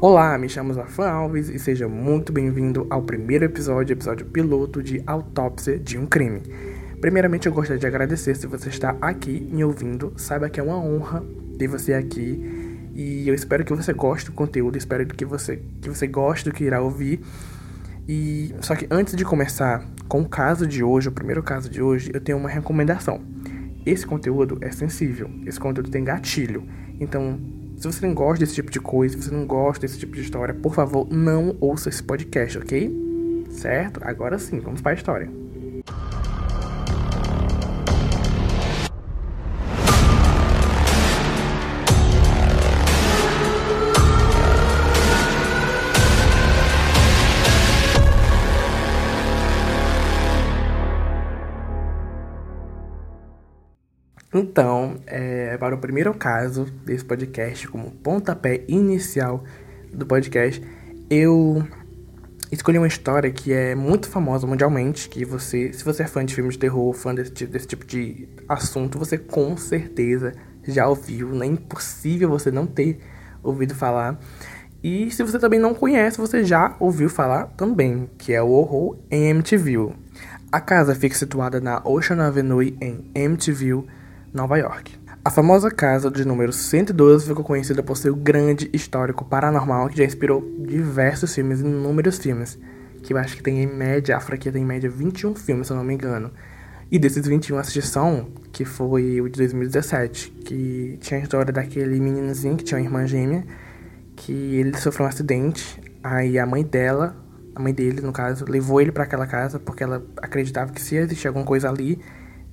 Olá, me chamo Zafan Alves e seja muito bem-vindo ao primeiro episódio, episódio piloto de Autópsia de um Crime. Primeiramente, eu gostaria de agradecer se você está aqui me ouvindo. Saiba que é uma honra ter você aqui e eu espero que você goste do conteúdo, espero que você, que você goste do que irá ouvir. E só que antes de começar com o caso de hoje, o primeiro caso de hoje, eu tenho uma recomendação. Esse conteúdo é sensível, esse conteúdo tem gatilho. Então, se você não gosta desse tipo de coisa, se você não gosta desse tipo de história, por favor, não ouça esse podcast, ok? Certo? Agora sim, vamos para a história. Então, é, para o primeiro caso desse podcast, como pontapé inicial do podcast, eu escolhi uma história que é muito famosa mundialmente, que você, se você é fã de filmes de terror, fã desse, desse tipo de assunto, você com certeza já ouviu, não é impossível você não ter ouvido falar. E se você também não conhece, você já ouviu falar também, que é o horror em MTV. A casa fica situada na Ocean Avenue em MTV, Nova York. A famosa casa de número 112 ficou conhecida por seu grande histórico paranormal que já inspirou diversos filmes, inúmeros filmes. Que eu acho que tem em média, a franquia tem em média 21 filmes, se eu não me engano. E desses 21 assisti só um, que foi o de 2017, que tinha a história daquele meninozinho que tinha uma irmã gêmea, que ele sofreu um acidente, aí a mãe dela, a mãe dele no caso, levou ele para aquela casa porque ela acreditava que se existia alguma coisa ali,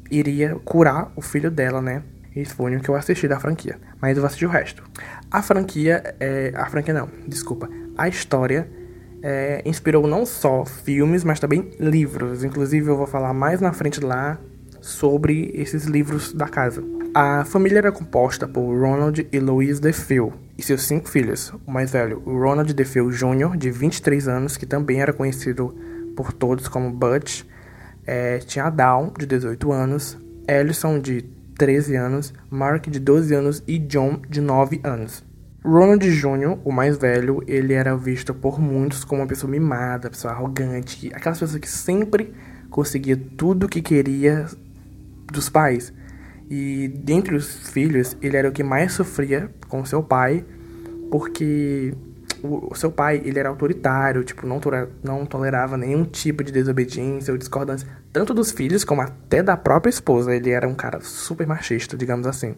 iria curar o filho dela, né? Esse foi o que eu assisti da franquia. Mas eu vou assistir o resto. A franquia. É, a franquia não, desculpa. A história é, inspirou não só filmes, mas também livros. Inclusive, eu vou falar mais na frente lá sobre esses livros da casa. A família era composta por Ronald e Louise DeFeo e seus cinco filhos. O mais velho, Ronald DeFeo Jr., de 23 anos, que também era conhecido por todos como Butch, é, tinha a Dawn, de 18 anos, Ellison, de 13 anos, Mark, de 12 anos e John, de 9 anos. Ronald Jr., o mais velho, ele era visto por muitos como uma pessoa mimada, pessoa arrogante, aquelas pessoas que sempre conseguia tudo o que queria dos pais. E dentre os filhos, ele era o que mais sofria com seu pai, porque o, seu pai, ele era autoritário, tipo, não, não tolerava nenhum tipo de desobediência ou discordância, tanto dos filhos como até da própria esposa. Ele era um cara super machista, digamos assim.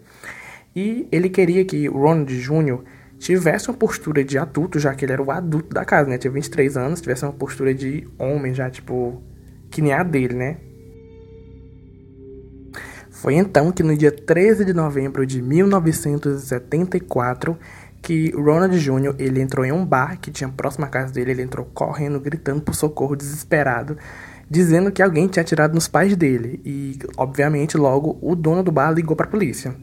E ele queria que o Ronald Jr. tivesse uma postura de adulto, já que ele era o adulto da casa, né? Tinha 23 anos, tivesse uma postura de homem já, tipo, que nem a dele, né? Foi então que no dia 13 de novembro de 1974 que Ronald Jr. ele entrou em um bar que tinha próximo à casa dele, ele entrou correndo, gritando por socorro, desesperado, dizendo que alguém tinha atirado nos pais dele. E, obviamente, logo o dono do bar ligou para a polícia.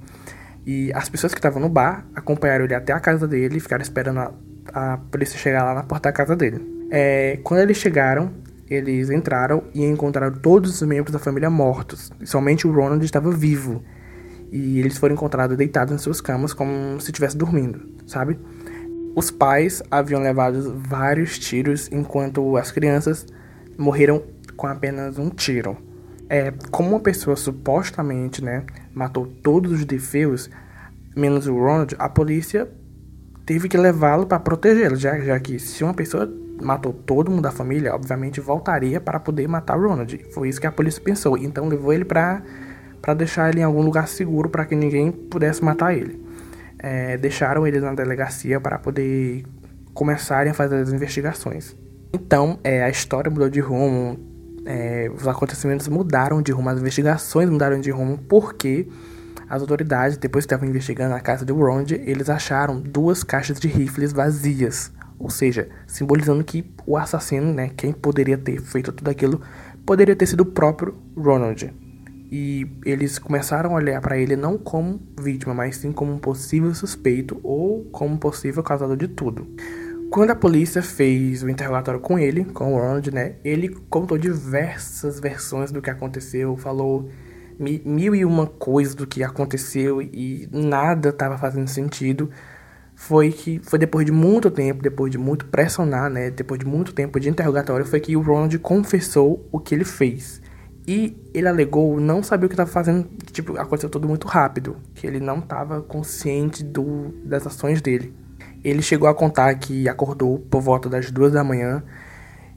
E as pessoas que estavam no bar acompanharam ele até a casa dele e ficaram esperando a, a polícia chegar lá na porta da casa dele. É, quando eles chegaram, eles entraram e encontraram todos os membros da família mortos. Somente o Ronald estava vivo e eles foram encontrados deitados em suas camas como se estivessem dormindo, sabe? Os pais haviam levado vários tiros enquanto as crianças morreram com apenas um tiro. É, como uma pessoa supostamente, né, matou todos os defeios, menos o Ronald, a polícia teve que levá-lo para protegê-lo, já, já que se uma pessoa matou todo mundo da família, obviamente voltaria para poder matar o Ronald. Foi isso que a polícia pensou. Então levou ele para deixar ele em algum lugar seguro para que ninguém pudesse matar ele. É, deixaram ele na delegacia para poder começarem a fazer as investigações. Então, é, a história mudou de rumo, é, os acontecimentos mudaram de rumo, as investigações mudaram de rumo, porque as autoridades, depois que estavam investigando a casa de Ronald, eles acharam duas caixas de rifles vazias, ou seja, simbolizando que o assassino, né, quem poderia ter feito tudo aquilo, poderia ter sido o próprio Ronald. E eles começaram a olhar para ele não como vítima, mas sim como um possível suspeito ou como possível causador de tudo. quando a polícia fez o interrogatório com ele, com o Ronald, né, ele contou diversas versões do que aconteceu, falou mil e uma coisas do que aconteceu e nada estava fazendo sentido. Foi que foi depois de muito tempo, depois de muito pressionar, né, depois de muito tempo de interrogatório, foi que o Ronald confessou o que ele fez. E ele alegou não saber o que estava fazendo, tipo, aconteceu tudo muito rápido, que ele não estava consciente do, das ações dele. Ele chegou a contar que acordou por volta das duas da manhã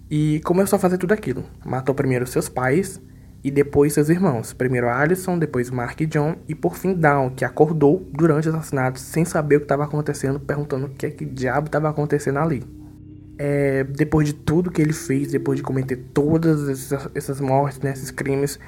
e começou a fazer tudo aquilo. Matou primeiro seus pais e depois seus irmãos. Primeiro Alison, depois Mark e John e por fim Dawn, que acordou durante o assassinato sem saber o que estava acontecendo, perguntando o que, é que diabo estava acontecendo ali é, depois de tudo que ele fez, depois de cometer todas essas, essas mortes, né, esses crimes,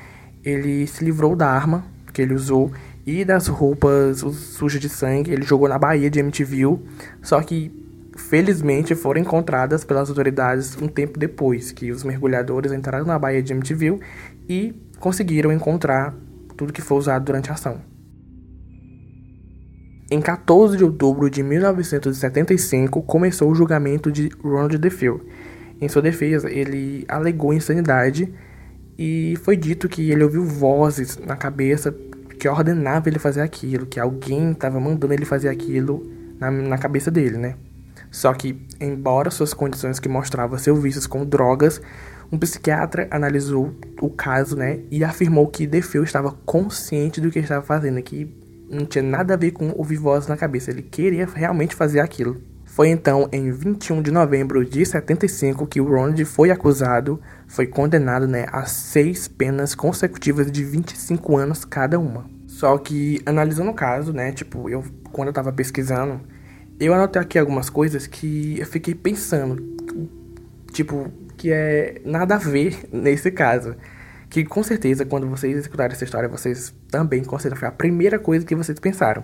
ele se livrou da arma que ele usou e das roupas sujas de sangue. Ele jogou na Bahia de MTV, só que felizmente foram encontradas pelas autoridades um tempo depois que os mergulhadores entraram na Baía de MTV e conseguiram encontrar tudo que foi usado durante a ação. Em 14 de outubro de 1975, começou o julgamento de Ronald DeFeo. Em sua defesa, ele alegou insanidade e foi dito que ele ouviu vozes na cabeça que ordenava ele fazer aquilo, que alguém estava mandando ele fazer aquilo na, na cabeça dele, né? Só que, embora suas condições que mostravam ser vícios com drogas, um psiquiatra analisou o caso, né, e afirmou que DeFeo estava consciente do que estava fazendo, que não tinha nada a ver com ouvir voz na cabeça, ele queria realmente fazer aquilo. Foi então em 21 de novembro de 75 que Ronald foi acusado, foi condenado né, a seis penas consecutivas de 25 anos cada uma. Só que analisando o caso, né, tipo, eu quando eu tava pesquisando, eu anotei aqui algumas coisas que eu fiquei pensando, tipo, que é nada a ver nesse caso que com certeza quando vocês escutarem essa história, vocês também consideram foi a primeira coisa que vocês pensaram.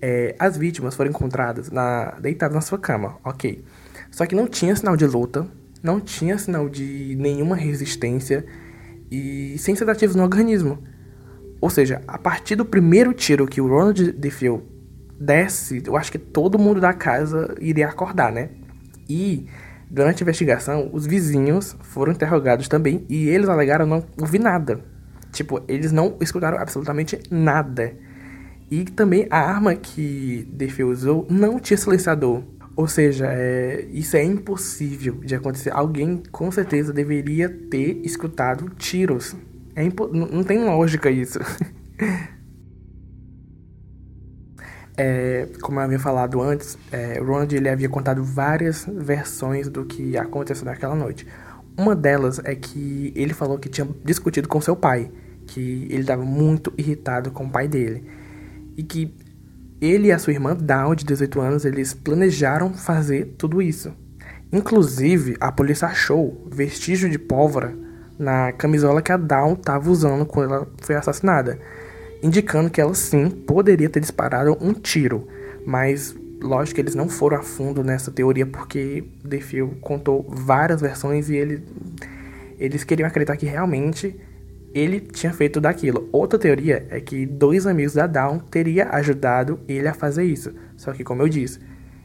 É, as vítimas foram encontradas na, deitadas na sua cama, ok. Só que não tinha sinal de luta, não tinha sinal de nenhuma resistência e sem sedativos no organismo. Ou seja, a partir do primeiro tiro que o Ronald DeFeo desce, eu acho que todo mundo da casa iria acordar, né? E Durante a investigação, os vizinhos foram interrogados também e eles alegaram não ouvir nada. Tipo, eles não escutaram absolutamente nada. E também a arma que Defe usou não tinha silenciador. Ou seja, é, isso é impossível de acontecer. Alguém com certeza deveria ter escutado tiros. É não tem lógica isso. É, como eu havia falado antes, é, Ronald ele havia contado várias versões do que aconteceu naquela noite. Uma delas é que ele falou que tinha discutido com seu pai, que ele estava muito irritado com o pai dele. E que ele e a sua irmã Dawn, de 18 anos, eles planejaram fazer tudo isso. Inclusive, a polícia achou vestígio de pólvora na camisola que a Dawn estava usando quando ela foi assassinada indicando que ela sim poderia ter disparado um tiro, mas lógico que eles não foram a fundo nessa teoria porque Defil contou várias versões e ele, eles queriam acreditar que realmente ele tinha feito daquilo. Outra teoria é que dois amigos da Dawn teriam ajudado ele a fazer isso. Só que, como eu disse,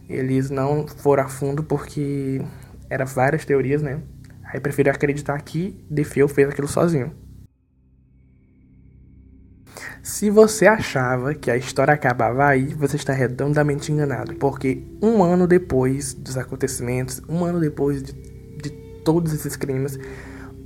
eles não foram a fundo porque eram várias teorias, né? Aí prefiro acreditar que Defil fez aquilo sozinho. Se você achava que a história acabava aí, você está redondamente enganado, porque um ano depois dos acontecimentos, um ano depois de, de todos esses crimes,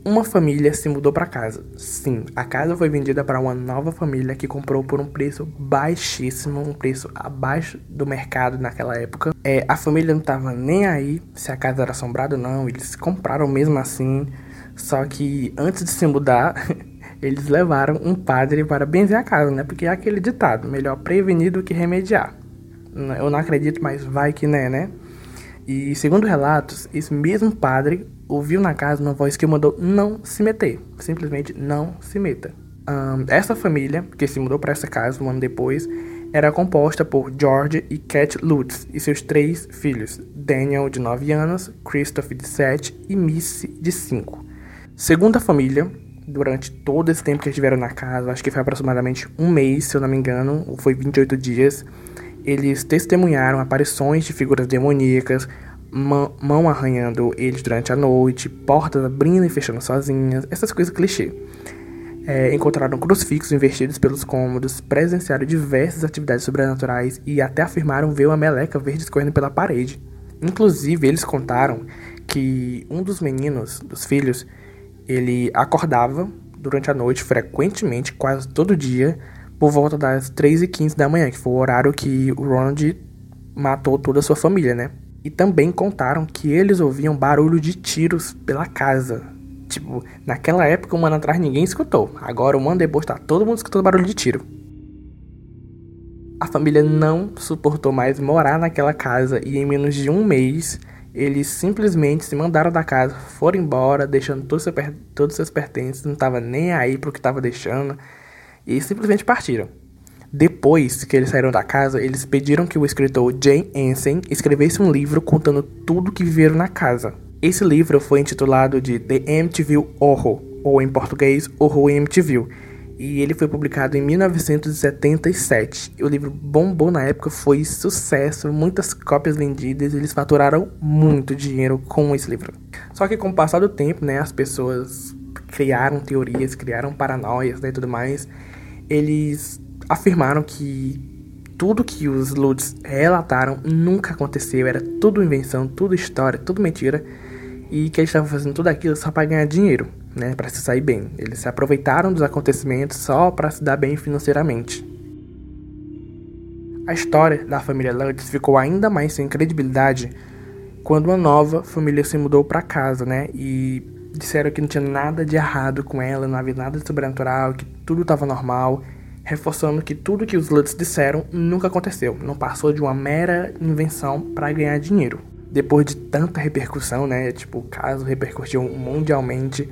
uma família se mudou para casa. Sim, a casa foi vendida para uma nova família que comprou por um preço baixíssimo, um preço abaixo do mercado naquela época. É, a família não estava nem aí se a casa era assombrada ou não, eles compraram mesmo assim. Só que antes de se mudar, eles levaram um padre para benzer a casa, né? Porque é aquele ditado, melhor prevenir do que remediar. Eu não acredito, mas vai que né, né? E segundo relatos, esse mesmo padre ouviu na casa uma voz que mandou não se meter. Simplesmente não se meta. Um, essa família, que se mudou para essa casa um ano depois, era composta por George e Cat Lutz e seus três filhos, Daniel, de 9 anos, Christoph, de 7 e Missy, de 5. Segundo a família, durante todo esse tempo que estiveram na casa, acho que foi aproximadamente um mês, se eu não me engano, ou foi 28 dias, eles testemunharam aparições de figuras demoníacas, mão arranhando eles durante a noite, portas abrindo e fechando sozinhas, essas coisas clichê. É, encontraram crucifixos investidos pelos cômodos, presenciaram diversas atividades sobrenaturais e até afirmaram ver uma meleca verde escorrendo pela parede. Inclusive, eles contaram que um dos meninos, dos filhos, ele acordava durante a noite, frequentemente, quase todo dia, por volta das 3h15 da manhã, que foi o horário que o Ronald matou toda a sua família, né? E também contaram que eles ouviam barulho de tiros pela casa. Tipo, naquela época, um ano atrás ninguém escutou. Agora, um ano depois, tá todo mundo escutando barulho de tiro. A família não suportou mais morar naquela casa e em menos de um mês eles simplesmente se mandaram da casa, foram embora, deixando todos os seus, pertences, não tava nem aí pro que tava deixando, e simplesmente partiram. Depois que eles saíram da casa, eles pediram que o escritor Jane Anson escrevesse um livro contando tudo que viveram na casa. Esse livro foi intitulado de The MTV Horror, ou em português, Horror MTV, e ele foi publicado em 1977. O livro bombou na época, foi sucesso, muitas cópias vendidas, eles faturaram muito dinheiro com esse livro. Só que com o passar do tempo, né, as pessoas criaram teorias, criaram paranoias né, tudo mais. Eles afirmaram que tudo que os Lutz relataram nunca aconteceu, era tudo invenção, tudo história, tudo mentira, e que eles estavam fazendo tudo aquilo só para ganhar dinheiro né, para se sair bem. Eles se aproveitaram dos acontecimentos só para se dar bem financeiramente. A história da família Lutz ficou ainda mais sem credibilidade quando uma nova família se mudou para casa, né? E disseram que não tinha nada de errado com ela, não havia nada de sobrenatural, que tudo estava normal, reforçando que tudo que os Lutz disseram nunca aconteceu, não passou de uma mera invenção para ganhar dinheiro. Depois de tanta repercussão, né? Tipo, o caso repercutiu mundialmente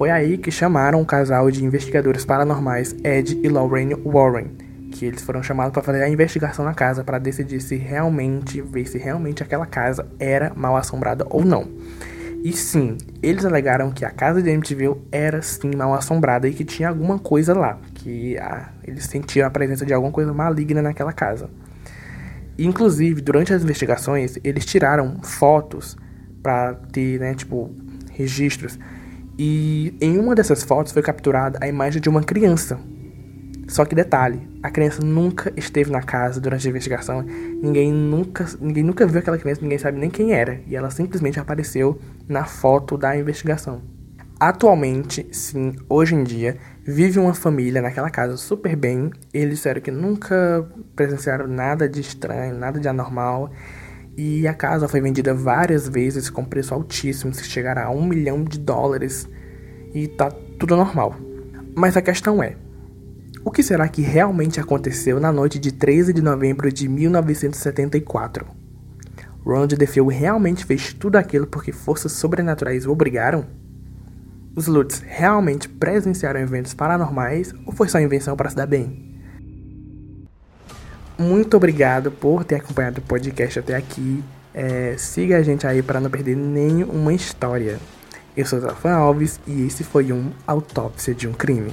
foi aí que chamaram o casal de investigadores paranormais Ed e Lorraine Warren, que eles foram chamados para fazer a investigação na casa para decidir se realmente, ver se realmente aquela casa era mal assombrada ou não. E sim, eles alegaram que a casa de Amityville era sim mal assombrada e que tinha alguma coisa lá, que ah, eles sentiam a presença de alguma coisa maligna naquela casa. Inclusive, durante as investigações, eles tiraram fotos para ter, né, tipo, registros e em uma dessas fotos foi capturada a imagem de uma criança. Só que detalhe, a criança nunca esteve na casa durante a investigação. Ninguém nunca, ninguém nunca viu aquela criança, ninguém sabe nem quem era. E ela simplesmente apareceu na foto da investigação. Atualmente, sim, hoje em dia, vive uma família naquela casa super bem. Eles disseram que nunca presenciaram nada de estranho, nada de anormal. E a casa foi vendida várias vezes com preço altíssimo, se chegar a um milhão de dólares. E tá tudo normal. Mas a questão é: o que será que realmente aconteceu na noite de 13 de novembro de 1974? Ronald DeFeo realmente fez tudo aquilo porque forças sobrenaturais o obrigaram? Os Lutz realmente presenciaram eventos paranormais ou foi só invenção para se dar bem? Muito obrigado por ter acompanhado o podcast até aqui. É, siga a gente aí para não perder nenhuma história. Eu sou Zafan Alves e esse foi um Autópsia de um Crime.